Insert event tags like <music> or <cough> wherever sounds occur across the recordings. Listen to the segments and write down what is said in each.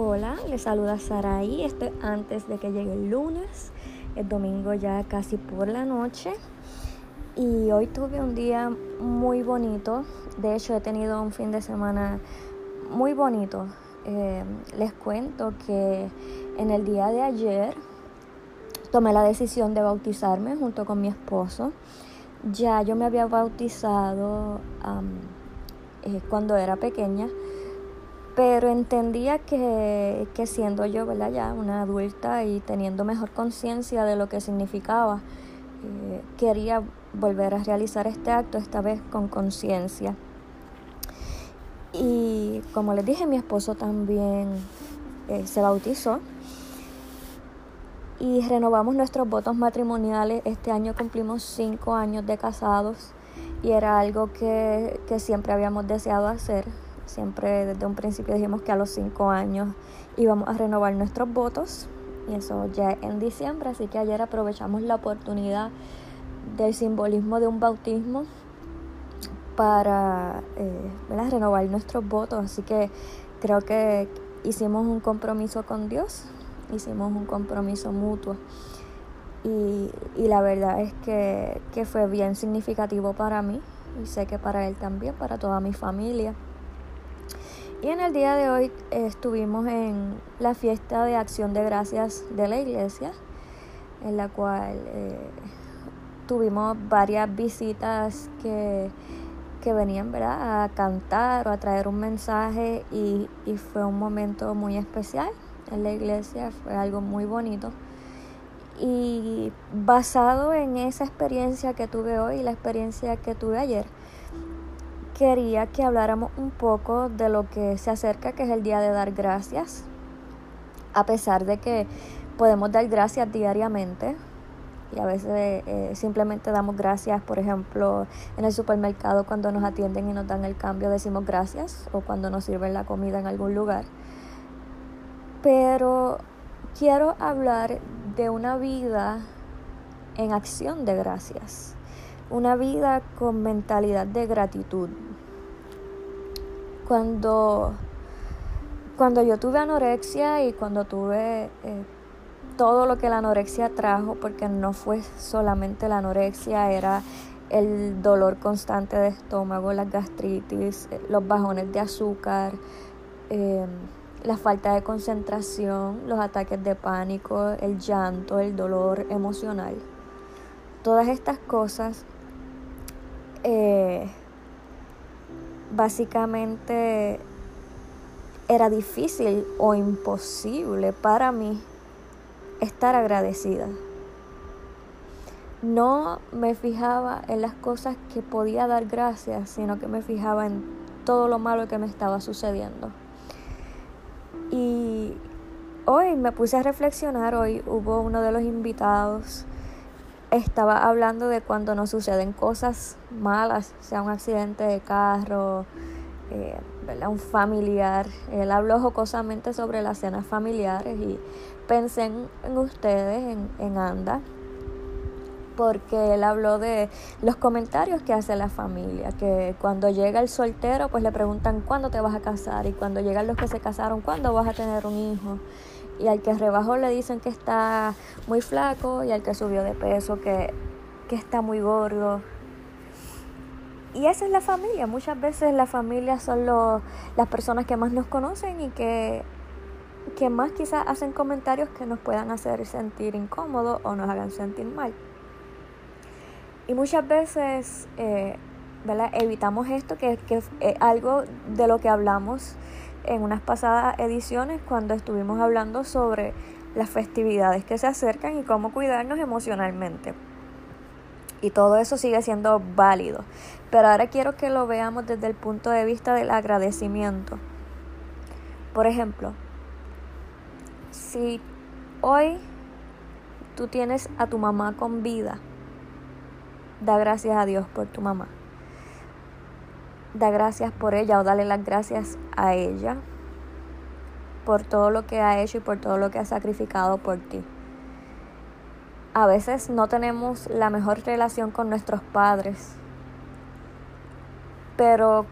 Hola, les saluda Saraí. Estoy antes de que llegue el lunes. El domingo ya casi por la noche. Y hoy tuve un día muy bonito. De hecho, he tenido un fin de semana muy bonito. Eh, les cuento que en el día de ayer tomé la decisión de bautizarme junto con mi esposo. Ya yo me había bautizado eh, cuando era pequeña pero entendía que, siendo yo ya una adulta y teniendo mejor conciencia de lo que significaba, eh, quería volver a realizar este acto, esta vez con conciencia. Y como les dije, mi esposo también eh, se bautizó y renovamos nuestros votos matrimoniales. Este año cumplimos cinco años de casados y era algo que, que siempre habíamos deseado hacer Siempre desde un principio dijimos que a los cinco años íbamos a renovar nuestros votos y eso ya en diciembre, así que ayer aprovechamos la oportunidad del simbolismo de un bautismo para eh, renovar nuestros votos, así que creo que hicimos un compromiso con Dios, hicimos un compromiso mutuo y, y la verdad es que, que fue bien significativo para mí y sé que para él también, para toda mi familia. Y en el día de hoy estuvimos en la fiesta de acción de gracias de la iglesia, en la cual eh, tuvimos varias visitas que, venían ¿verdad? a cantar o a traer un mensaje y, y fue un momento muy especial en la iglesia, fue algo muy bonito. Y basado en esa experiencia que tuve hoy y la experiencia que tuve ayer, quería que habláramos un poco de lo que se acerca, que es el día de dar gracias, a pesar de que podemos dar gracias diariamente y a veces eh, simplemente damos gracias, por ejemplo, en el supermercado cuando nos atienden y nos dan el cambio decimos gracias o cuando nos sirven la comida en algún lugar. Pero quiero hablar de una vida en acción de gracias, una vida con mentalidad de gratitud cuando, cuando yo tuve anorexia y cuando tuve eh, todo lo que la anorexia trajo, porque no fue solamente la anorexia, era el dolor constante de estómago, las gastritis, eh, los bajones de azúcar, em, la falta de concentración, los ataques de pánico, el llanto, el dolor emocional. Todas estas cosas eh, básicamente era difícil o imposible para mí estar agradecida. No me fijaba en las cosas que podía dar gracias, sino que me fijaba en todo lo malo que me estaba sucediendo. Y hoy me puse a reflexionar, hoy hubo uno de los invitados estaba hablando de cuando nos suceden cosas malas, sea un accidente de carro, eh, un familiar. Él habló jocosamente sobre las cenas familiares y pensé en, ustedes, en, en, Anda, porque él habló de los comentarios que hace la familia, que cuando llega el soltero, pues le preguntan cuándo te vas a casar y cuando llegan los que se casaron, cuándo vas a tener un hijo y al que rebajó le dicen que está muy flaco y al que subió de peso que, está muy gordo. Y esa es la familia. Muchas veces la familia son las personas que más nos conocen y que, que más quizás hacen comentarios que nos puedan hacer sentir incómodos o nos hagan sentir mal. Y muchas veces eh, evitamos esto, que, que es algo de lo que hablamos en unas pasadas ediciones cuando estuvimos hablando sobre las festividades que se acercan y cómo cuidarnos emocionalmente. Y todo eso sigue siendo válido. Pero ahora quiero que lo veamos desde el punto de vista del agradecimiento. Por ejemplo, si hoy tú tienes a tu mamá con vida, da gracias a Dios por tu mamá da gracias por ella o dale las gracias a ella por todo lo que ha hecho y por todo lo que ha sacrificado por ti. A veces no tenemos la mejor relación con nuestros padres, pero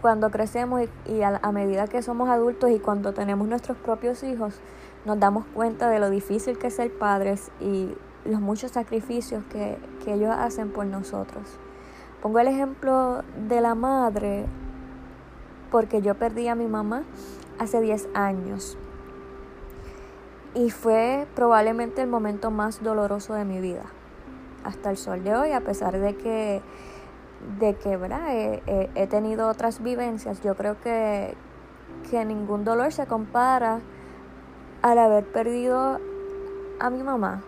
cuando crecemos y, a, medida que somos adultos y cuando tenemos nuestros propios hijos, nos damos cuenta de lo difícil que es ser padres y los muchos sacrificios que, que ellos hacen por nosotros. Pongo el ejemplo de la madre porque yo perdí a mi mamá hace 10 años. Y fue probablemente el momento más doloroso de mi vida. Hasta el sol de hoy, a pesar de que, de que He, tenido otras vivencias, yo creo que, que ningún dolor se compara al haber perdido a mi mamá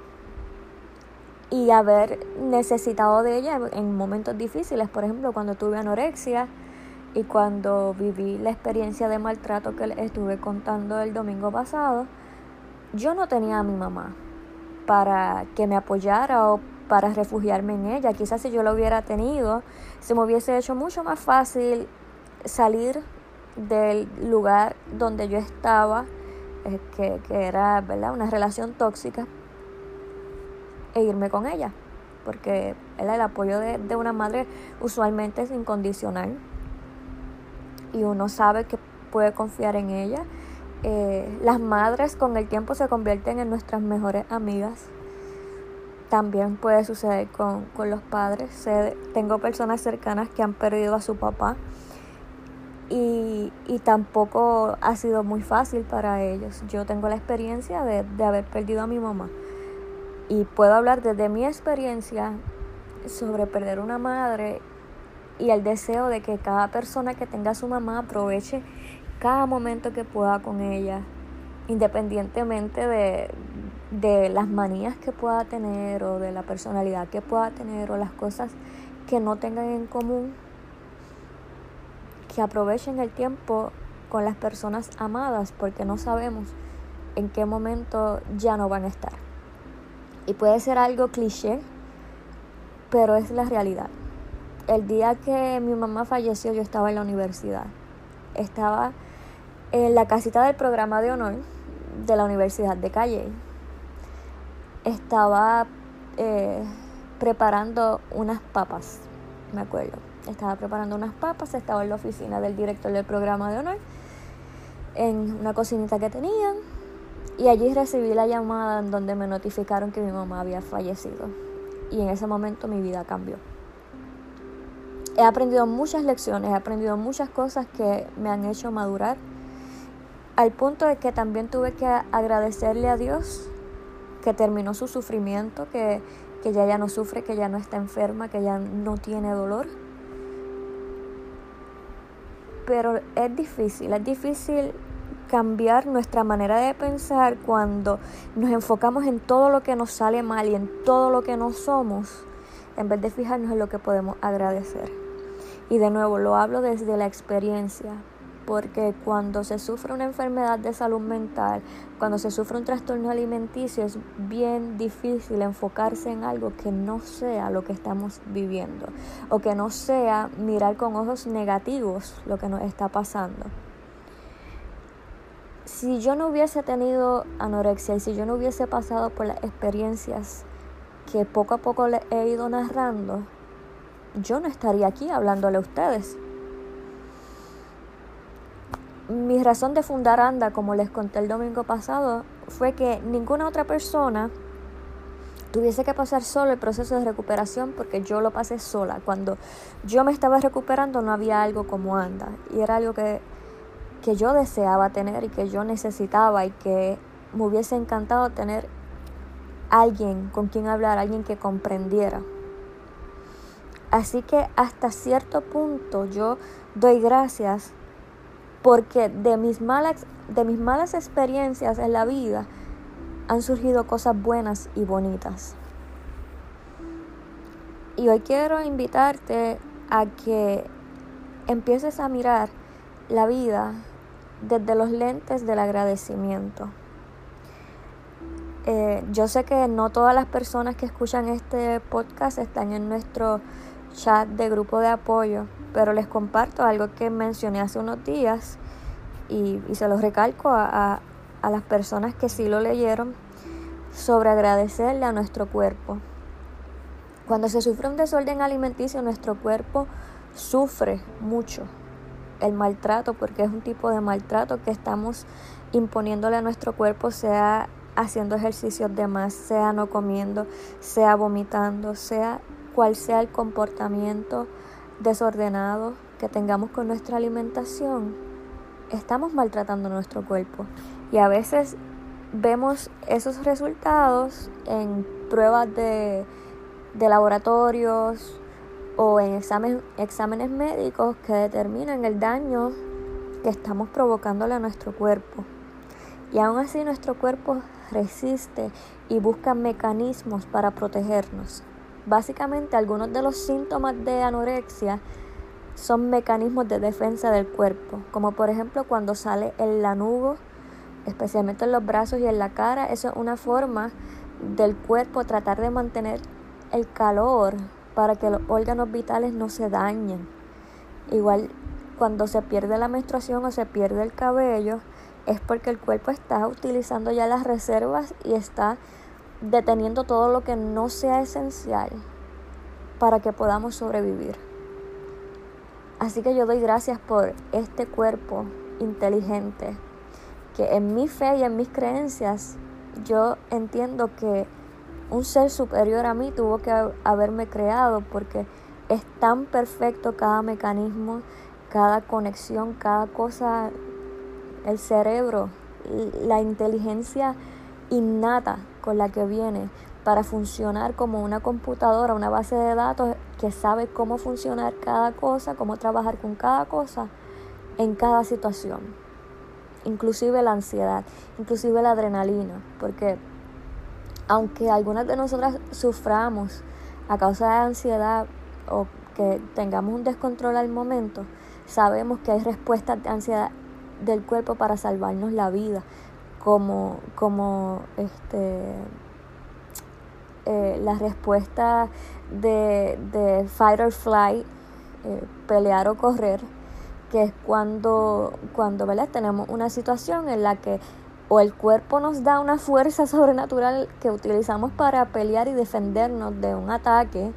y haber necesitado de ella en momentos difíciles, por ejemplo, cuando tuve anorexia y cuando viví la experiencia de maltrato que estuve contando el domingo pasado, yo no tenía a mi mamá para que me apoyara o para refugiarme en ella. Quizás si yo lo hubiera tenido, se me hubiese hecho mucho más fácil salir del lugar donde yo estaba, eh, que, que, era ¿verdad? una relación tóxica, e irme con ella. Porque el apoyo de, de una madre usualmente es incondicional y uno sabe que puede confiar en ella. Eh, las madres con el tiempo se convierten en nuestras mejores amigas. También puede suceder con, los padres. tengo personas cercanas que han perdido a su papá y, tampoco ha sido muy fácil para ellos. Yo tengo la experiencia de, de haber perdido a mi mamá y puedo hablar desde mi experiencia sobre perder una madre y el deseo de que cada persona que tenga a su mamá aproveche cada momento que pueda con ella, independientemente de, de las manías que pueda tener o de la personalidad que pueda tener o las cosas que no tengan en común, que aprovechen el tiempo con las personas amadas porque no sabemos en qué momento ya no van a estar. Y puede ser algo cliché, pero es la realidad el día que mi mamá falleció yo estaba en la universidad. Estaba en la casita del programa de honor de la Universidad de Calle. Estaba eh, preparando unas papas, me acuerdo. Estaba preparando unas papas, estaba en la oficina del director del programa de honor, en una cocinita que tenían, y allí recibí la llamada en donde me notificaron que mi mamá había fallecido. Y en ese momento mi vida cambió he aprendido muchas lecciones, he aprendido muchas cosas que me han hecho madurar, al punto de que también tuve que agradecerle a Dios que terminó su sufrimiento, que, que ya ya no sufre, que ya no está enferma, que ya no tiene dolor. Pero es difícil, es difícil cambiar nuestra manera de pensar cuando nos enfocamos en todo lo que nos sale mal y en todo lo que no somos, en vez de fijarnos en lo que podemos agradecer. Y de nuevo, lo hablo desde la experiencia, porque cuando se sufre una enfermedad de salud mental, cuando se sufre un trastorno alimenticio, es bien difícil enfocarse en algo que no sea lo que estamos viviendo o que no sea mirar con ojos negativos lo que nos está pasando. Si yo no hubiese tenido anorexia y si yo no hubiese pasado por las experiencias que poco a poco le he ido narrando, yo no estaría aquí hablándole a ustedes. Mi razón de fundar ANDA, como les conté el domingo pasado, fue que ninguna otra persona tuviese que pasar solo el proceso de recuperación porque yo lo pasé sola. Cuando yo me estaba recuperando no había algo como ANDA y era algo que, que yo deseaba tener y que yo necesitaba y que me hubiese encantado tener alguien con quien hablar, alguien que comprendiera. Así que hasta cierto punto yo doy gracias porque de mis malas, de mis malas experiencias en la vida han surgido cosas buenas y bonitas. Y hoy quiero invitarte a que empieces a mirar la vida desde los lentes del agradecimiento. Eh, yo sé que no todas las personas que escuchan este podcast están en nuestro chat de grupo de apoyo, pero les comparto algo que mencioné hace unos días y, se los recalco a, a las personas que sí lo leyeron sobre agradecerle a nuestro cuerpo. Cuando se sufre un desorden alimenticio, nuestro cuerpo sufre mucho. El maltrato, porque es un tipo de maltrato que estamos imponiéndole a nuestro cuerpo, sea haciendo ejercicios de más, sea no comiendo, sea vomitando, sea cual sea el comportamiento desordenado que tengamos con nuestra alimentación, estamos maltratando nuestro cuerpo. Y a veces vemos esos resultados en pruebas de, de laboratorios o en exámenes médicos que determinan el daño que estamos provocándole a nuestro cuerpo. Y aún así nuestro cuerpo resiste y busca mecanismos para protegernos. Básicamente algunos de los síntomas de anorexia son mecanismos de defensa del cuerpo, como por ejemplo cuando sale el lanugo, especialmente en los brazos y en la cara, eso es una forma del cuerpo tratar de mantener el calor para que los órganos vitales no se dañen. Igual cuando se pierde la menstruación o se pierde el cabello, es porque el cuerpo está utilizando ya las reservas y está deteniendo todo lo que no sea esencial para que podamos sobrevivir. Así que yo doy gracias por este cuerpo inteligente, que en mi fe y en mis creencias yo entiendo que un ser superior a mí tuvo que haberme creado porque es tan perfecto cada mecanismo, cada conexión, cada cosa, el cerebro, la inteligencia innata con la que viene para funcionar como una computadora, una base de datos que sabe cómo funcionar cada cosa, cómo trabajar con cada cosa en cada situación. Inclusive la ansiedad, inclusive la adrenalina, porque aunque algunas de nosotras suframos a causa de ansiedad o que tengamos un descontrol al momento, sabemos que hay respuestas de ansiedad del cuerpo para salvarnos la vida, como, como este, eh, la respuesta de, de fight or flight, eh, pelear o correr, que es cuando, cuando tenemos una situación en la que o el cuerpo nos da una fuerza <laughs> sobrenatural que utilizamos para pelear y defendernos de un ataque,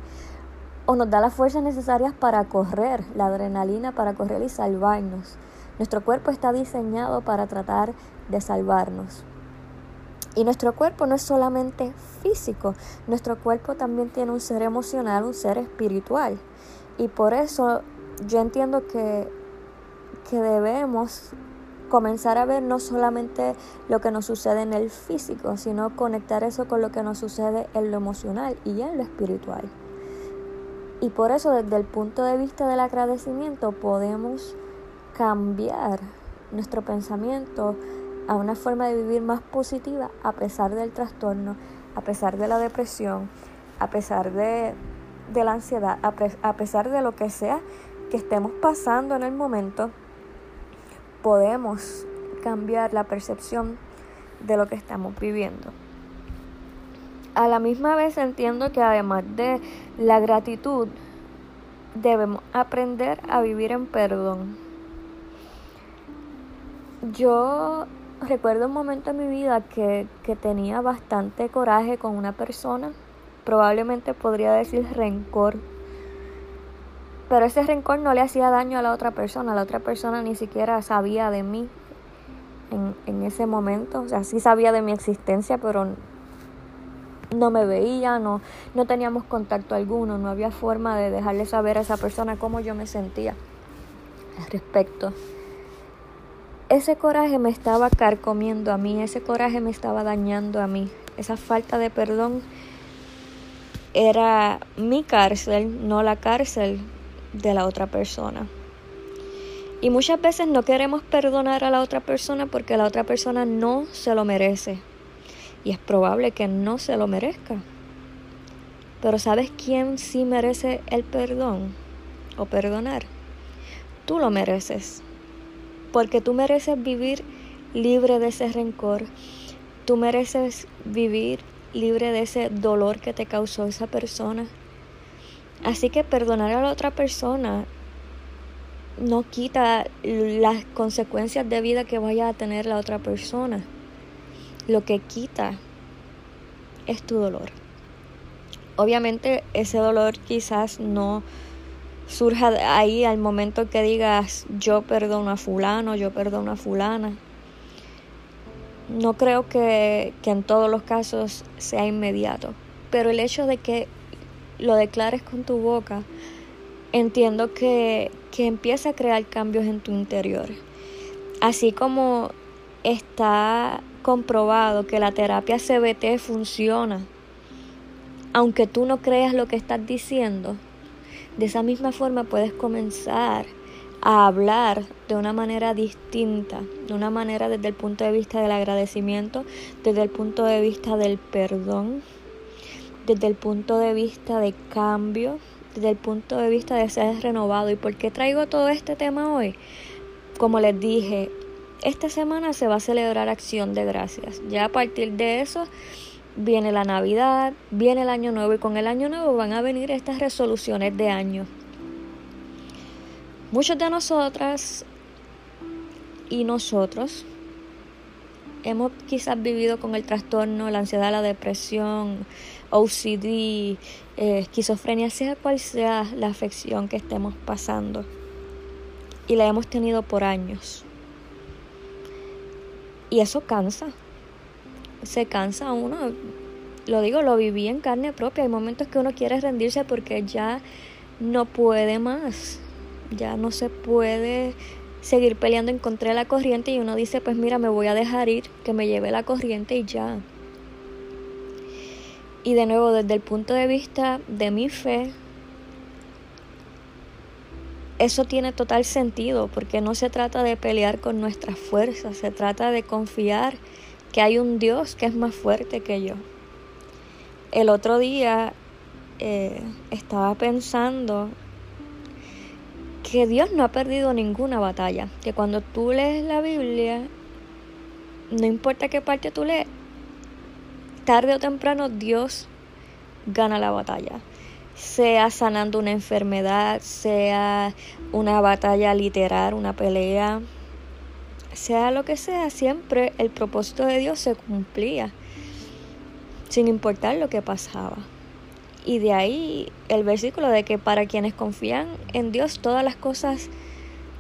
o nos da las fuerzas necesarias para correr, la adrenalina para correr y salvarnos. Nuestro cuerpo está diseñado para tratar de salvarnos. Y nuestro cuerpo no es solamente físico, nuestro cuerpo también tiene un ser emocional, un ser espiritual. Y por eso yo entiendo que, que debemos comenzar a ver no solamente lo que nos sucede en el físico, sino conectar eso con lo que nos sucede en lo emocional y en lo espiritual. Y por eso desde el punto de vista del agradecimiento podemos cambiar nuestro pensamiento a una forma de vivir más positiva a pesar del trastorno, a pesar de la depresión, a pesar de, la ansiedad, a, pesar de lo que sea que estemos pasando en el momento, podemos cambiar la percepción de lo que estamos viviendo. A la misma vez entiendo que además de la gratitud, debemos aprender a vivir en perdón. Yo recuerdo un momento en mi vida que, que tenía bastante coraje con una persona, probablemente podría decir rencor, pero ese rencor no le hacía daño a la otra persona, la otra persona ni siquiera sabía de mí en, en ese momento, o sea, sí sabía de mi existencia, pero no me veía, no, no teníamos contacto alguno, no había forma de dejarle saber a esa persona cómo yo me sentía al respecto. Ese coraje me estaba carcomiendo a mí, ese coraje me estaba dañando a mí, esa falta de perdón era mi cárcel, no la cárcel de la otra persona. Y muchas veces no queremos perdonar a la otra persona porque la otra persona no se lo merece. Y es probable que no se lo merezca. Pero ¿sabes quién sí merece el perdón o perdonar? Tú lo mereces porque tú mereces vivir libre de ese rencor, tú mereces vivir libre de ese dolor que te causó esa persona. Así que perdonar a la otra persona no quita las consecuencias de vida que vaya a tener la otra persona. Lo que quita es tu dolor. Obviamente ese dolor quizás no surja ahí al momento que digas yo perdono a fulano, yo perdono a fulana. No creo que, que en todos los casos sea inmediato, pero el hecho de que lo declares con tu boca, entiendo que, que empieza a crear cambios en tu interior. Así como está comprobado que la terapia CBT funciona, aunque tú no creas lo que estás diciendo, de esa misma forma puedes comenzar a hablar de una manera distinta, de una manera desde el punto de vista del agradecimiento, desde el punto de vista del perdón, desde el punto de vista de cambio, desde el punto de vista de ser renovado. ¿Y por qué traigo todo este tema hoy? Como les dije, esta semana se va a celebrar acción de gracias. Ya a partir de eso viene la Navidad, viene el Año Nuevo y con el Año Nuevo van a venir estas resoluciones de año. Muchos de nosotras y nosotros hemos quizás vivido con el trastorno, la ansiedad, la depresión, OCD, eh, esquizofrenia, sea cual sea la afección que estemos pasando. Y la hemos tenido por años. Y eso cansa. Se cansa uno. Lo digo, lo viví en carne propia. Hay momentos que uno quiere rendirse porque ya no puede más. Ya no se puede seguir peleando en contra de la corriente y uno dice, pues mira, me voy a dejar ir, que me lleve la corriente y ya. Y de nuevo, desde el punto de vista de mi fe, eso tiene total sentido porque no se trata de pelear con nuestras fuerzas, se trata de confiar que hay un Dios que es más fuerte que yo. El otro día eh, estaba pensando que Dios no ha perdido ninguna batalla, que cuando tú lees la Biblia, no importa qué parte tú lees, tarde o temprano Dios gana la batalla sea sanando una enfermedad, sea una batalla literal, una pelea, sea lo que sea, siempre el propósito de Dios se cumplía, sin importar lo que pasaba. Y de ahí el versículo de que para quienes confían en Dios todas las cosas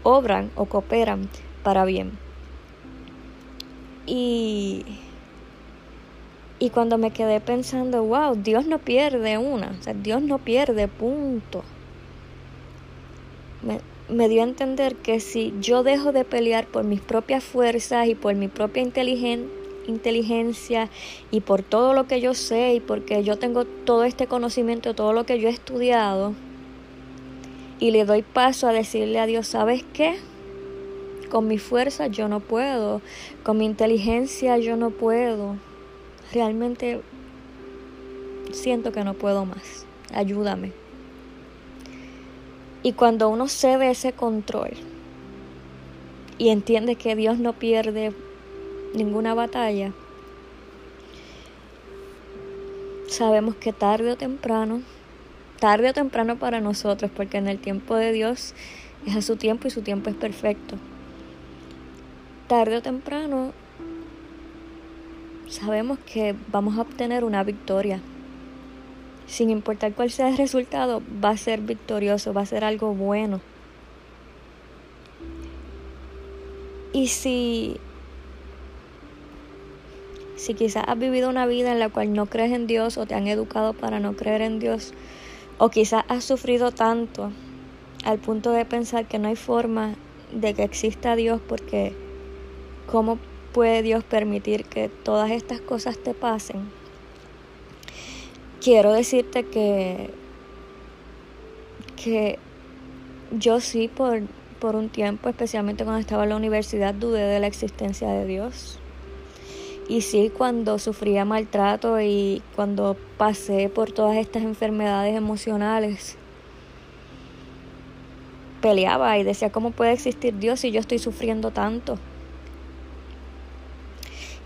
obran o cooperan para bien. Y y cuando me quedé pensando, wow, Dios no pierde una, o sea, Dios no pierde, punto. Me, me dio a entender que si yo dejo de pelear por mis propias fuerzas y por mi propia inteligencia y por todo lo que yo sé y porque yo tengo todo este conocimiento, todo lo que yo he estudiado, y le doy paso a decirle a Dios, ¿sabes qué? Con mi fuerza yo no puedo, con mi inteligencia yo no puedo realmente siento que no puedo más. Ayúdame. Y cuando uno cede ese control y entiende que Dios no pierde ninguna batalla, sabemos que tarde o temprano, tarde o temprano para nosotros, porque en el tiempo de Dios es a su tiempo y su tiempo es perfecto. Tarde o temprano sabemos que vamos a obtener una victoria. Sin importar cuál sea el resultado, va a ser victorioso, va a ser algo bueno. Y si, si quizás has vivido una vida en la cual no crees en Dios o te han educado para no creer en Dios, o quizás has sufrido tanto al punto de pensar que no hay forma de que exista Dios porque cómo puede Dios permitir que todas estas cosas te pasen? Quiero decirte que, que yo sí por, por un tiempo, especialmente cuando estaba en la universidad, dudé de la existencia de Dios. Y sí, cuando sufría maltrato y cuando pasé por todas estas enfermedades emocionales, peleaba y decía, ¿cómo puede existir Dios si yo estoy sufriendo tanto?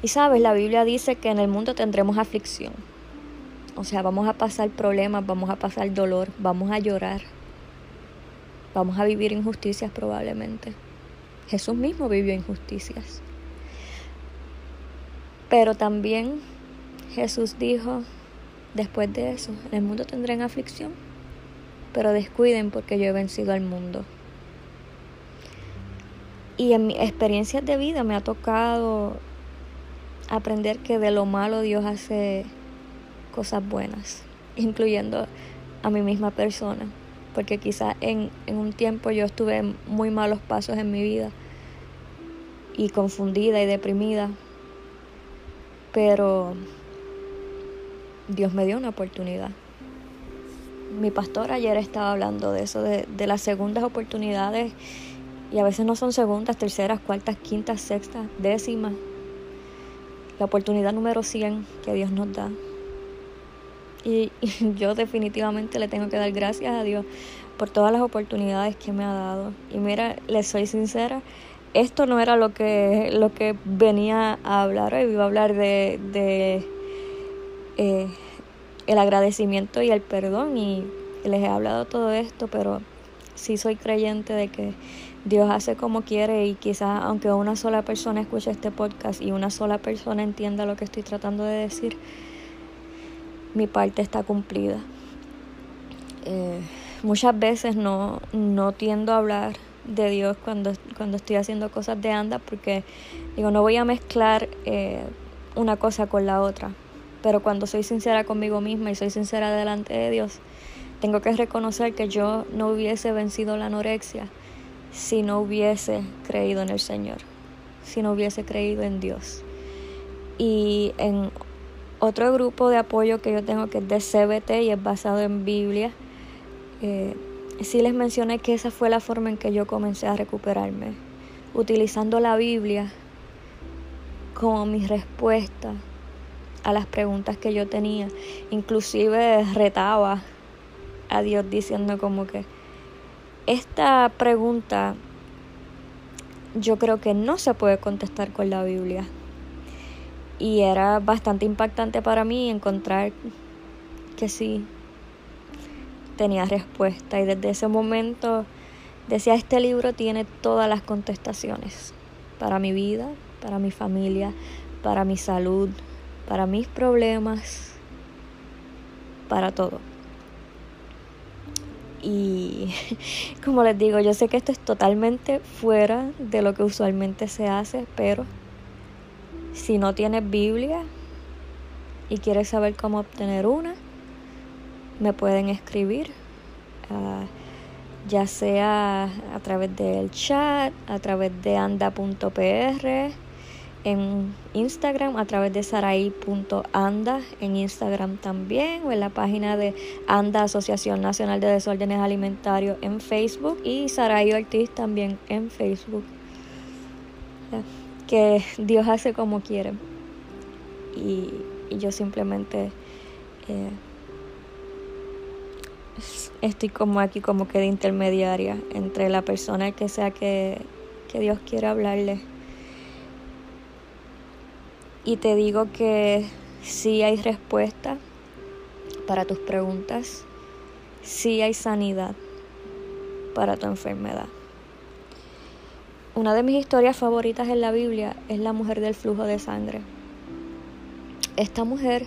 Y sabes, la Biblia dice que en el mundo tendremos aflicción. O sea, vamos a pasar problemas, vamos a pasar dolor, vamos a llorar. Vamos a vivir injusticias probablemente. Jesús mismo vivió injusticias. Pero también Jesús dijo, después de eso, en el mundo tendrán aflicción. pero descuiden porque yo he vencido al mundo. Y en mi experiencias de vida me ha tocado aprender que de lo malo Dios hace cosas buenas, incluyendo a mi misma persona, porque quizás en, en un tiempo yo estuve muy malos pasos en mi vida y confundida y deprimida, pero Dios me dio una oportunidad. Mi pastor ayer estaba hablando de eso, de, de las segundas oportunidades, y a veces no son segundas, terceras, cuartas, quintas, sextas, décimas. La oportunidad número 100 que Dios nos da. Y, <laughs> yo definitivamente le tengo que dar gracias a Dios por todas las oportunidades que me ha dado. Y mira, le soy sincera, esto no era lo que, lo que venía a hablar hoy, iba a hablar de, de eh, el agradecimiento y el perdón y les he hablado todo esto, pero sí soy creyente de que Dios hace como quiere y quizás aunque una sola persona escuche este podcast y una sola persona entienda lo que estoy tratando de decir, mi parte está cumplida. Eh, muchas veces no, no tiendo a hablar de Dios cuando, cuando estoy haciendo cosas de anda porque digo, no voy a mezclar eh, una cosa con la otra. Pero cuando soy sincera conmigo misma y soy sincera delante de Dios, tengo que reconocer que yo no hubiese vencido la anorexia si no hubiese creído en el Señor, si no hubiese creído en Dios. Y en otro grupo de apoyo que yo tengo que es de CBT y es basado en Biblia, eh, sí les mencioné que esa fue la forma en que yo comencé a recuperarme, utilizando la Biblia como mi respuesta a las preguntas que yo tenía. Inclusive retaba a Dios diciendo como que esta pregunta yo creo que no se puede contestar con la Biblia. Y era bastante impactante para mí encontrar que sí tenía respuesta. Y desde ese momento decía, este libro tiene todas las contestaciones para mi vida, para mi familia, para mi salud, para mis problemas, para todo. Y <laughs> como les digo, yo sé que esto es totalmente fuera de lo que usualmente se hace, pero si no tienes Biblia y quieres saber cómo obtener una, me pueden escribir, uh, ya sea a través del chat, a través de anda.pr, en Instagram, a través de sarai.anda, en Instagram también, o en la página de ANDA, Asociación Nacional de Desórdenes Alimentarios, en Facebook, y Sarai Ortiz también en Facebook. Que Dios hace como quiere. Y, y yo simplemente... Eh, estoy como aquí como que de intermediaria entre la persona que sea que, que Dios quiere hablarle. Y te digo que sí hay respuesta para tus preguntas, sí hay sanidad para tu enfermedad. Una de mis historias favoritas en la Biblia es la mujer del flujo de sangre. Esta mujer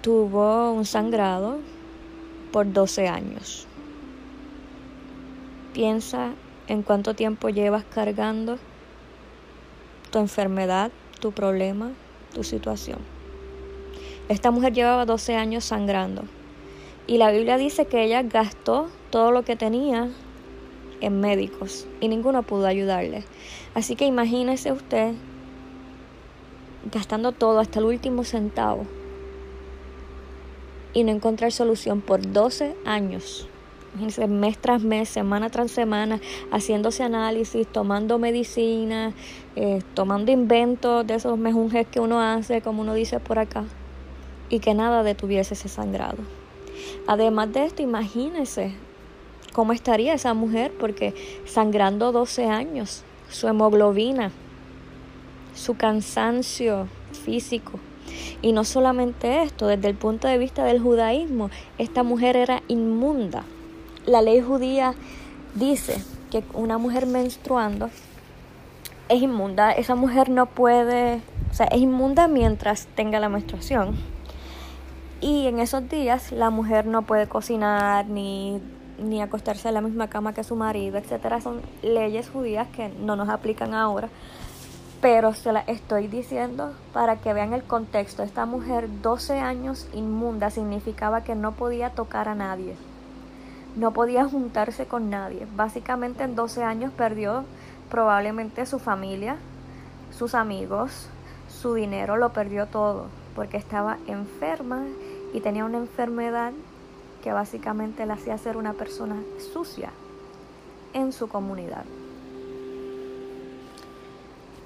tuvo un sangrado por 12 años. Piensa en cuánto tiempo llevas cargando tu enfermedad, tu problema, tu situación. Esta mujer llevaba 12 años sangrando y la Biblia dice que ella gastó todo lo que tenía en médicos y ninguno pudo ayudarle. Así que imagínese usted gastando todo hasta el último centavo y no encontrar solución por 12 años. Mes tras mes, semana tras semana, haciéndose análisis, tomando medicina, eh, tomando inventos de esos mejunjes que uno hace, como uno dice por acá, y que nada detuviese ese sangrado. Además de esto, imagínense cómo estaría esa mujer, porque sangrando 12 años, su hemoglobina, su cansancio físico, y no solamente esto, desde el punto de vista del judaísmo, esta mujer era inmunda. La ley judía dice que una mujer menstruando es inmunda, esa mujer no puede, o sea, es inmunda mientras tenga la menstruación. Y en esos días la mujer no puede cocinar ni, ni acostarse en la misma cama que su marido, etcétera. Son leyes judías que no nos aplican ahora. Pero se las estoy diciendo para que vean el contexto. Esta mujer, 12 años inmunda, significaba que no podía tocar a nadie. No podía juntarse con nadie. Básicamente en 12 años perdió probablemente su familia, sus amigos, su dinero, lo perdió todo porque estaba enferma y tenía una enfermedad que básicamente la hacía ser una persona sucia en su comunidad.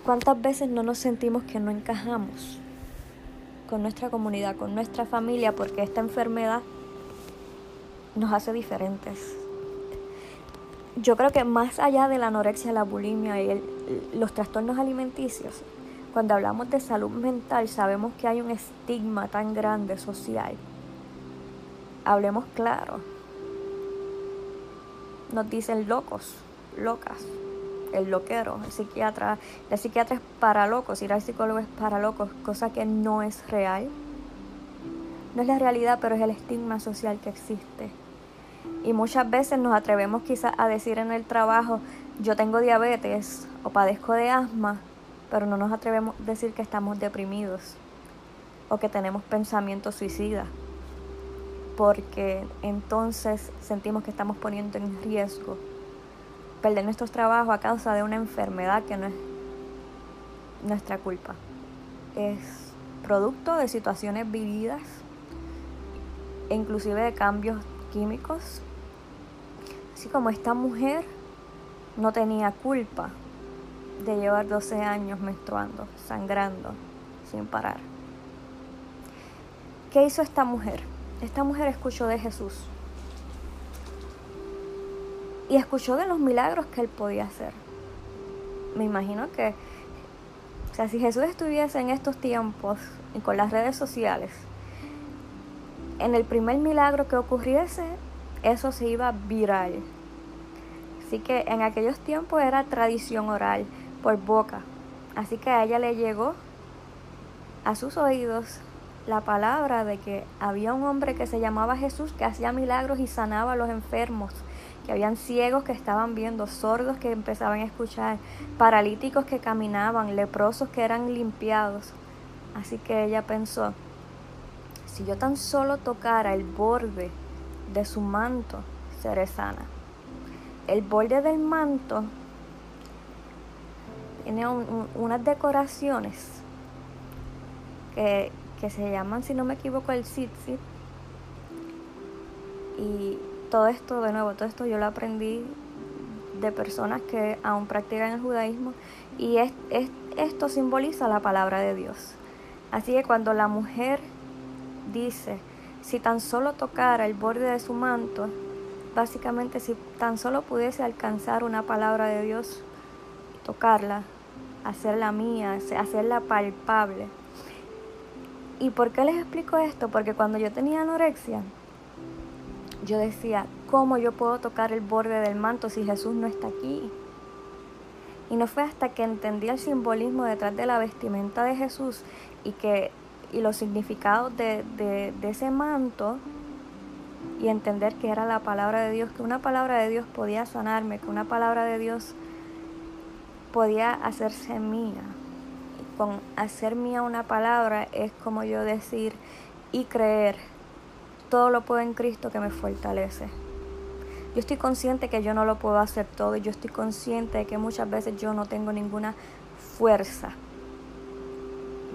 ¿Cuántas veces no nos sentimos que no encajamos con nuestra comunidad, con nuestra familia, porque esta enfermedad nos hace diferentes? Yo creo que más allá de la anorexia, la bulimia y los trastornos alimenticios, cuando hablamos de salud mental sabemos que hay un estigma tan grande social. Hablemos claro. Nos dicen locos, locas el loquero, el psiquiatra, el psiquiatra es para locos, ir al psicólogo es para locos, cosa que no es real. No es la realidad, pero es el estigma social que existe. Y muchas veces nos atrevemos quizás a decir en el trabajo, yo tengo diabetes o padezco de asma, pero no nos atrevemos a decir que estamos deprimidos o que tenemos pensamientos suicidas, porque entonces sentimos que estamos poniendo en riesgo perder nuestros trabajos a causa de una enfermedad que no es nuestra culpa. Es producto de situaciones vividas, inclusive de cambios químicos. Así como esta mujer no tenía culpa de llevar 12 años menstruando, sangrando, sin parar. ¿Qué hizo esta mujer? Esta mujer escuchó de Jesús y escuchó de los milagros que él podía hacer. Me imagino que, o sea, si Jesús estuviese en estos tiempos y con las redes sociales, en el primer milagro que ocurriese, eso se iba viral. Así que en aquellos tiempos era tradición oral, por boca. Así que a ella le llegó a sus oídos la palabra de que había un hombre que se llamaba Jesús que hacía milagros y sanaba a los enfermos que habían ciegos que estaban viendo, sordos que empezaban a escuchar, paralíticos que caminaban, leprosos que eran limpiados. Así que ella pensó, si yo tan solo tocara el borde de su manto, seré sana. El borde del manto tiene unas decoraciones que, que, se llaman, si no me equivoco, el tzitzit. Y todo esto, de nuevo, todo esto yo lo aprendí de personas que aún practican el judaísmo y es, esto simboliza la palabra de Dios. Así que cuando la mujer dice, si tan solo tocara el borde de su manto, básicamente si tan solo pudiese alcanzar una palabra de Dios, tocarla, hacerla mía, hacerla palpable. ¿Y por qué les explico esto? Porque cuando yo tenía anorexia, yo decía, ¿cómo yo puedo tocar el borde del manto si Jesús no está aquí? Y no fue hasta que entendí el simbolismo detrás de la vestimenta de Jesús y, que, y los significados de, de, de ese manto y entender que era la palabra de Dios, que una palabra de Dios podía sanarme, que una palabra de Dios podía hacerse mía. Con hacer mía una palabra es como yo decir y creer todo lo puedo en Cristo que me fortalece. Yo estoy consciente que yo no lo puedo hacer todo y yo estoy consciente de que muchas veces yo no tengo ninguna fuerza.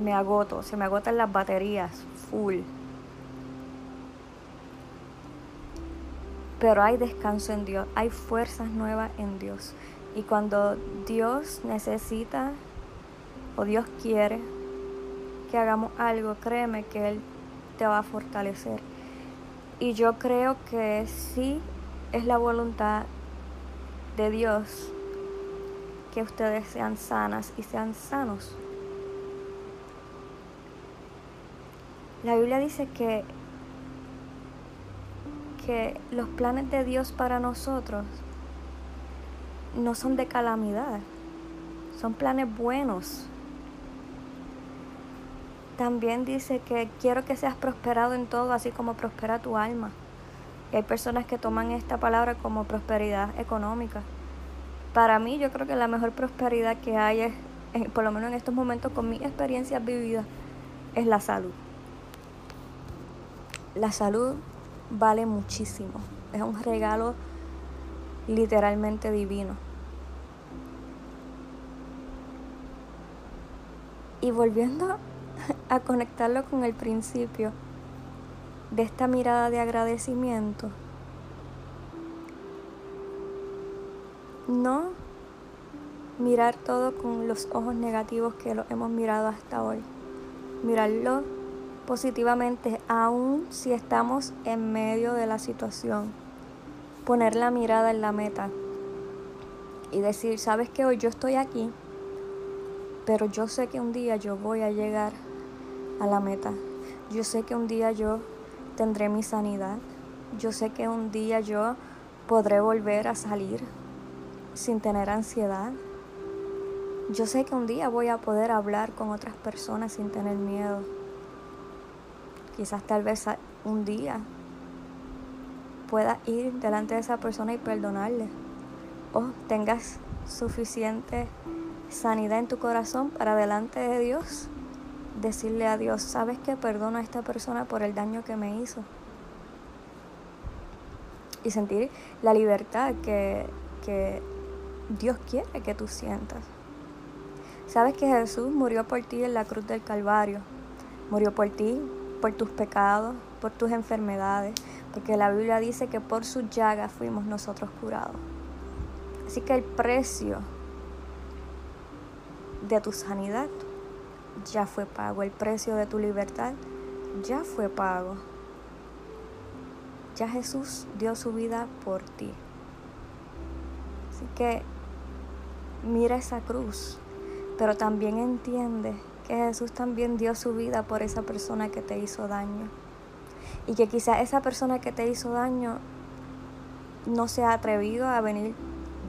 Me agoto, se me agotan las baterías full. Pero hay descanso en Dios, hay fuerzas nuevas en Dios. Y cuando Dios necesita o Dios quiere que hagamos algo, créeme que Él te va a fortalecer. Y yo creo que sí es la voluntad de Dios que ustedes sean sanas y sean sanos. La Biblia dice que, que los planes de Dios para nosotros no son de calamidad, son planes buenos. también dice que quiero que seas prosperado en todo, así como prospera tu alma. Y hay personas que toman esta palabra como prosperidad económica. Para mí yo creo que la mejor prosperidad que hay es, por lo menos en estos momentos con mis experiencias vividas, es la salud. La salud vale muchísimo. Es un regalo literalmente divino. Y volviendo a conectarlo con el principio de esta mirada de agradecimiento, no mirar todo con los ojos negativos que lo hemos mirado hasta hoy. Mirarlo positivamente aun si estamos en medio de la situación. Poner la mirada en la meta y decir, sabes que hoy yo estoy aquí, pero yo sé que un día yo voy a llegar a la meta. Yo sé que un día yo tendré mi sanidad. Yo sé que un día yo podré volver a salir sin tener ansiedad. Yo sé que un día voy a poder hablar con otras personas sin tener miedo. Quizás tal vez un día pueda ir delante de esa persona y perdonarle. O tengas suficiente sanidad en tu corazón para delante de Dios decirle a Dios, ¿sabes que perdono a esta persona por el daño que me hizo? Y sentir la libertad que, que Dios quiere que tú sientas. Sabes que Jesús murió por ti en la cruz del Calvario. Murió por ti, por tus pecados, por tus enfermedades, porque la Biblia dice que por sus llagas fuimos nosotros curados. Así que el precio de tu sanidad ya fue pago, el precio de tu libertad ya fue pago. Ya Jesús dio su vida por ti. Así que mira esa cruz, pero también entiende que Jesús también dio su vida por esa persona que te hizo daño. Y que quizá esa persona que te hizo daño no se ha atrevido a venir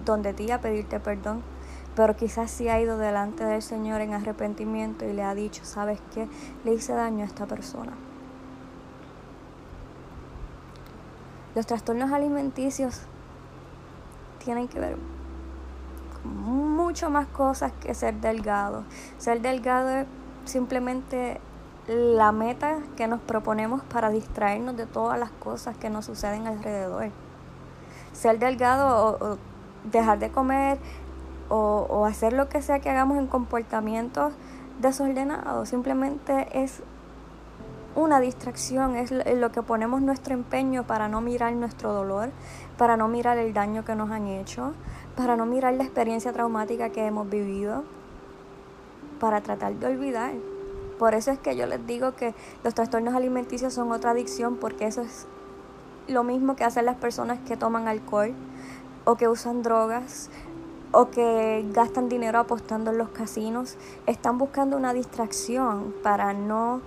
donde ti a pedirte perdón, pero quizás sí ha ido delante del Señor en arrepentimiento y le ha dicho, ¿sabes qué? Le hice daño a esta persona. Los trastornos alimenticios tienen que ver mucho más cosas que ser delgado. Ser delgado es simplemente la meta que nos proponemos para distraernos de todas las cosas que nos suceden alrededor. Ser delgado o, dejar de comer o, hacer lo que sea que hagamos en comportamientos desordenados. Simplemente es una distracción, es lo que ponemos nuestro empeño para no mirar nuestro dolor, para no mirar el daño que nos han hecho, para no mirar la experiencia traumática que hemos vivido, para tratar de olvidar. Por eso es que yo les digo que los trastornos alimenticios son otra adicción, porque eso es lo mismo que hacen las personas que toman alcohol o que usan drogas o que gastan dinero apostando en los casinos, están buscando una distracción para no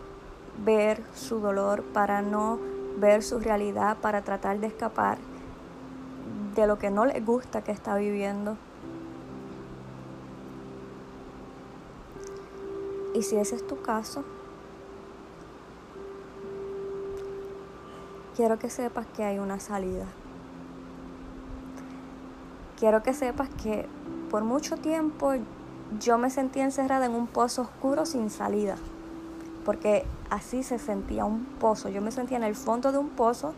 ver su dolor, para no ver su realidad, para tratar de escapar de lo que no les gusta que está viviendo. Y si ese es tu caso, quiero que sepas que hay una salida quiero que sepas que por mucho tiempo yo me sentía encerrada en un pozo oscuro sin salida, porque así se sentía un pozo, yo me sentía en el fondo de un pozo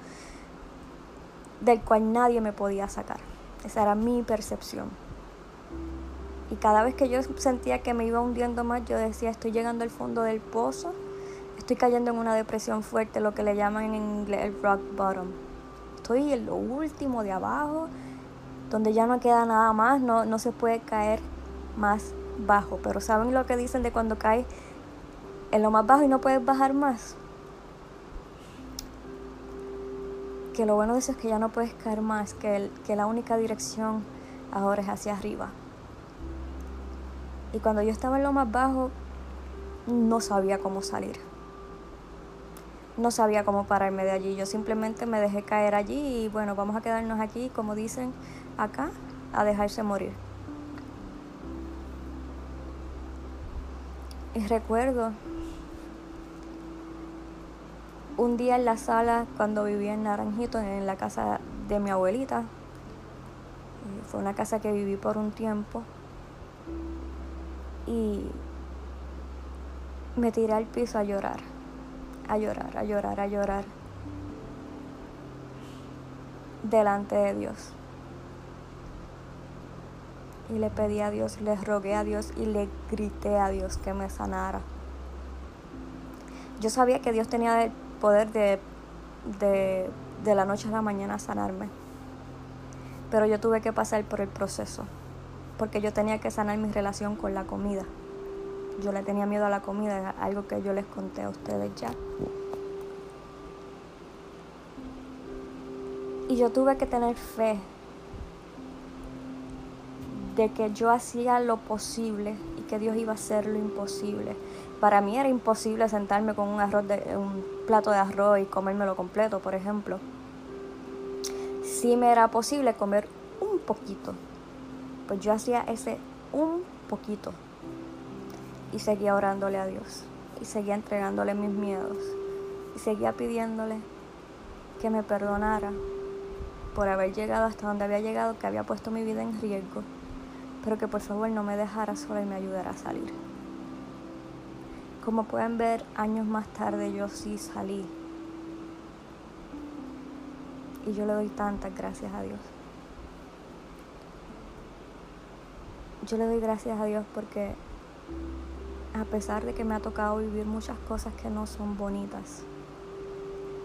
del cual nadie me podía sacar. Esa era mi percepción. Y cada vez que yo sentía que me iba hundiendo más, yo decía, estoy llegando al fondo del pozo, estoy cayendo en una depresión fuerte, lo que le llaman en inglés el rock bottom. Estoy en lo último de abajo, donde ya no queda nada más, no, no se puede caer más bajo. Pero ¿saben lo que dicen de cuando caes en lo más bajo y no puedes bajar más? Que lo bueno de eso es que ya no puedes caer más, que, que la única dirección ahora es hacia arriba. Y cuando yo estaba en lo más bajo, no sabía cómo salir. No sabía cómo pararme de allí. Yo simplemente me dejé caer allí y bueno, vamos a quedarnos aquí, como dicen, acá a dejarse morir. Y recuerdo un día en la sala, cuando vivía en Naranjito, en la casa de mi abuelita, fue una casa que viví por un tiempo, y me tiré al piso a llorar, a llorar, a llorar, a llorar, delante de Dios. Y le pedí a Dios, le rogué a Dios y le grité a Dios que me sanara. Yo sabía que Dios tenía poder de, de, de la noche a la mañana sanarme. Pero yo tuve que pasar por el proceso. Porque yo tenía que sanar mi relación con la comida. Yo le tenía miedo a la comida, algo que yo les conté a ustedes ya. Y yo tuve que tener fe de que yo hacía lo posible y que Dios iba a hacer lo imposible. Para mí era imposible sentarme con un arroz de un plato de arroz y comérmelo completo, por ejemplo. Sí me era posible comer un poquito. Pues yo hacía ese un poquito y seguía orándole a Dios y seguía entregándole mis miedos y seguía pidiéndole que me perdonara por haber llegado hasta donde había llegado, que había puesto mi vida en riesgo pero que por favor no me dejara sola y me ayudara a salir. Como pueden ver, años más tarde yo sí salí. Y yo le doy tantas gracias a Dios. Yo le doy gracias a Dios porque a pesar de que me ha tocado vivir muchas cosas que no son bonitas,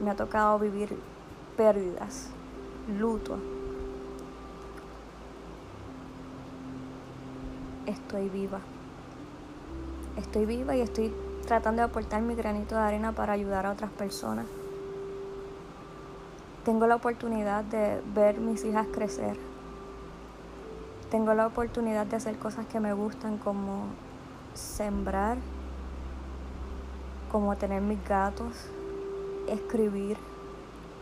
me ha tocado vivir pérdidas, luto, estoy viva. Estoy viva y estoy tratando de aportar mi granito de arena para ayudar a otras personas. Tengo la oportunidad de ver mis hijas crecer. Tengo la oportunidad de hacer cosas que me gustan como sembrar, como tener mis gatos, escribir,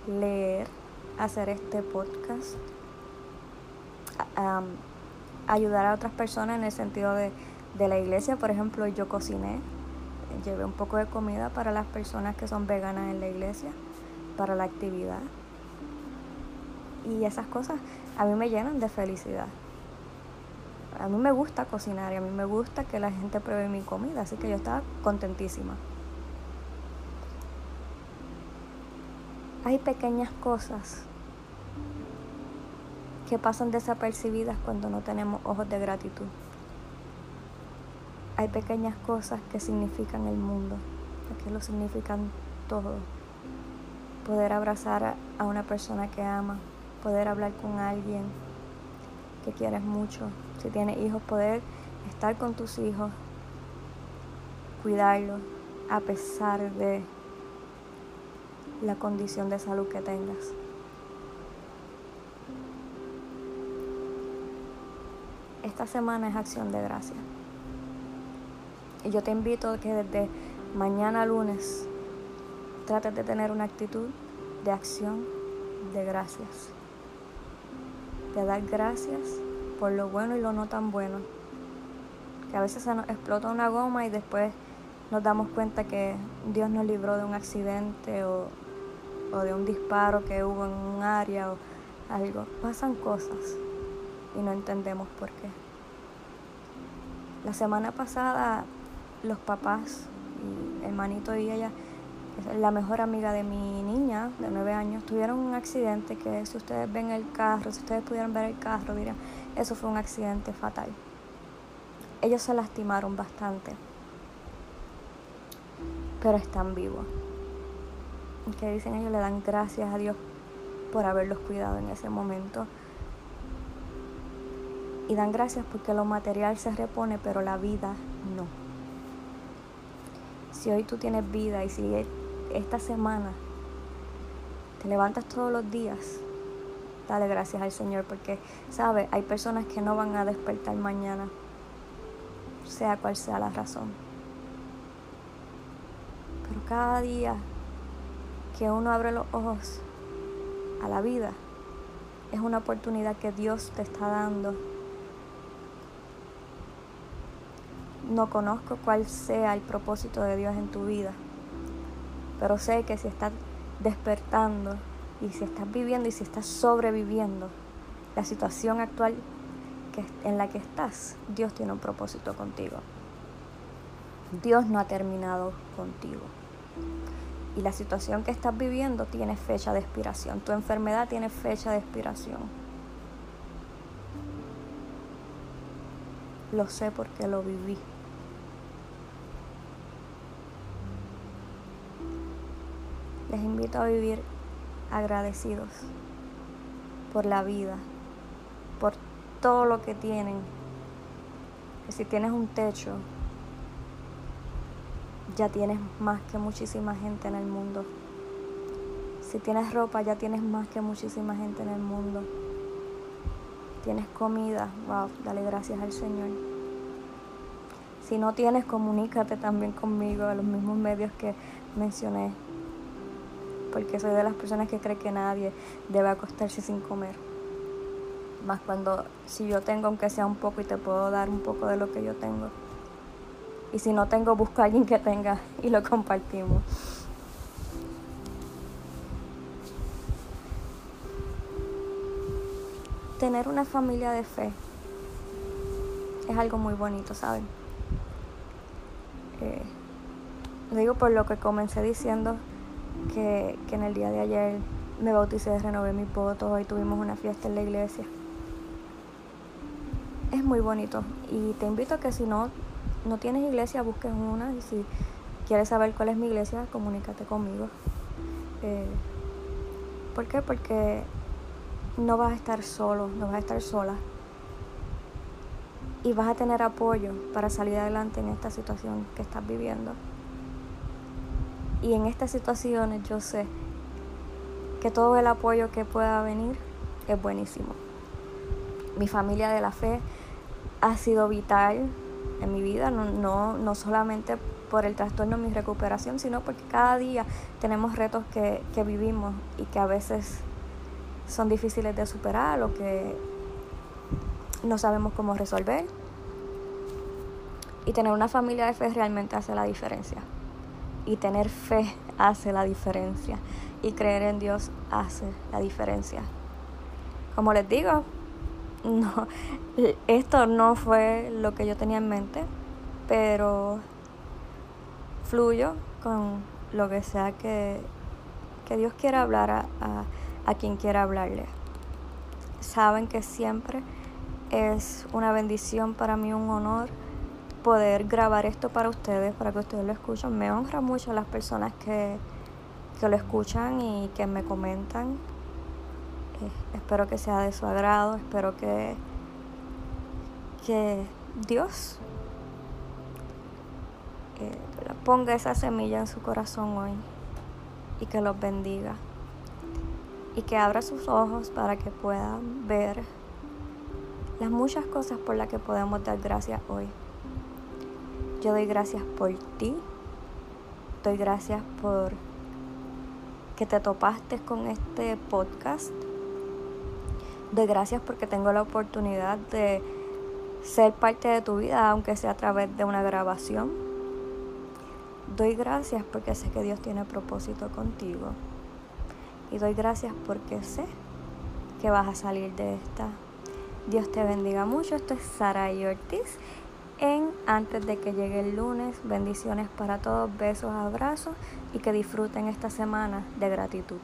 leer, hacer este podcast ayudar a otras personas en el sentido de, de la iglesia. Por ejemplo, yo cociné, llevé un poco de comida para las personas que son veganas en la iglesia, para la actividad. Y esas cosas a mí me llenan de felicidad. A mí me gusta cocinar y a mí me gusta que la gente pruebe mi comida, así que yo estaba contentísima. Hay pequeñas cosas que pasan desapercibidas cuando no tenemos ojos de gratitud. Hay pequeñas cosas que significan el mundo, que lo significan todo. Poder abrazar a una persona que ama, poder hablar con alguien que quieres mucho. Si tienes hijos, poder estar con tus hijos, cuidarlos a pesar de la condición de salud que tengas. esta semana es acción de gracia. Y yo te invito a que desde mañana lunes trates de tener una actitud de acción de gracias. De dar gracias por lo bueno y lo no tan bueno. Que a veces se nos explota una goma y después nos damos cuenta que Dios nos libró de un accidente o, o de un disparo que hubo en un área o algo. Pasan cosas y no entendemos por qué. La semana pasada los papás, y hermanito y ella, la mejor amiga de mi niña de nueve años, tuvieron un accidente que si ustedes ven el carro, si ustedes pudieran ver el carro, dirían, eso fue un accidente fatal. Ellos se lastimaron bastante, pero están vivos. Que dicen ellos le dan gracias a Dios por haberlos cuidado en ese momento y dan gracias porque lo material se repone, pero la vida no. Si hoy tú tienes vida y si esta semana te levantas todos los días, dale gracias al Señor porque, ¿sabes? Hay personas que no van a despertar mañana, sea cual sea la razón. Pero cada día que uno abre los ojos a la vida, es una oportunidad que Dios te está dando No conozco cuál sea el propósito de Dios en tu vida, pero sé que si estás despertando y si estás viviendo y si estás sobreviviendo la situación actual que, en la que estás, Dios tiene un propósito contigo. Dios no ha terminado contigo. Y la situación que estás viviendo tiene fecha de expiración. Tu enfermedad tiene fecha de expiración. Lo sé porque lo viví. Les invito a vivir agradecidos por la vida, por todo lo que tienen. Si tienes un techo, ya tienes más que muchísima gente en el mundo. Si tienes ropa, ya tienes más que muchísima gente en el mundo. Tienes comida, wow, dale gracias al Señor. Si no tienes, comunícate también conmigo a los mismos medios que mencioné. Porque soy de las personas que cree que nadie debe acostarse sin comer. Más cuando, si yo tengo, aunque sea un poco, y te puedo dar un poco de lo que yo tengo. Y si no tengo, busco a alguien que tenga y lo compartimos. Tener una familia de fe es algo muy bonito, ¿saben? Eh, digo por lo que comencé diciendo que, que en el día de ayer me bauticé, renové mis votos, hoy tuvimos una fiesta en la iglesia. Es muy bonito y te invito a que si no no tienes iglesia, busques una y si quieres saber cuál es mi iglesia, comunícate conmigo. Eh, ¿Por qué? Porque no vas a estar solo, no vas a estar sola. Y vas a tener apoyo para salir adelante en esta situación que estás viviendo. Y en estas situaciones yo sé que todo el apoyo que pueda venir es buenísimo. Mi familia de la fe ha sido vital en mi vida, no, no, no solamente por el trastorno de mi recuperación, sino porque cada día tenemos retos que, que vivimos y que a veces son difíciles de superar o que no sabemos cómo resolver. Y tener una familia de fe realmente hace la diferencia. Y tener fe hace la diferencia. Y creer en Dios hace la diferencia. Como les digo, <laughs> no, esto no fue lo que yo tenía en mente, pero fluyo con lo que sea que, que Dios quiera hablar a, a, quien quiera hablarle. Saben que siempre es una bendición para mí, un honor poder grabar esto para ustedes, para que ustedes lo escuchen. Me honra mucho las personas que, que lo escuchan y que me comentan espero que sea de su agrado, espero que, que Dios eh, ponga esa semilla en su corazón hoy y que los bendiga y que abra sus ojos para que puedan ver las muchas cosas por las que podemos dar gracias hoy. Yo doy gracias por ti, doy gracias por que te topaste con este podcast de gracias porque tengo la oportunidad de ser parte de tu vida, aunque sea a través de una grabación. Doy gracias porque sé que Dios tiene propósito contigo. Y doy gracias porque sé que vas a salir de esta. Dios te bendiga mucho. Esto es Sara y Ortiz. En antes de que llegue el lunes, bendiciones para todos, besos, abrazos y que disfruten esta semana de gratitud.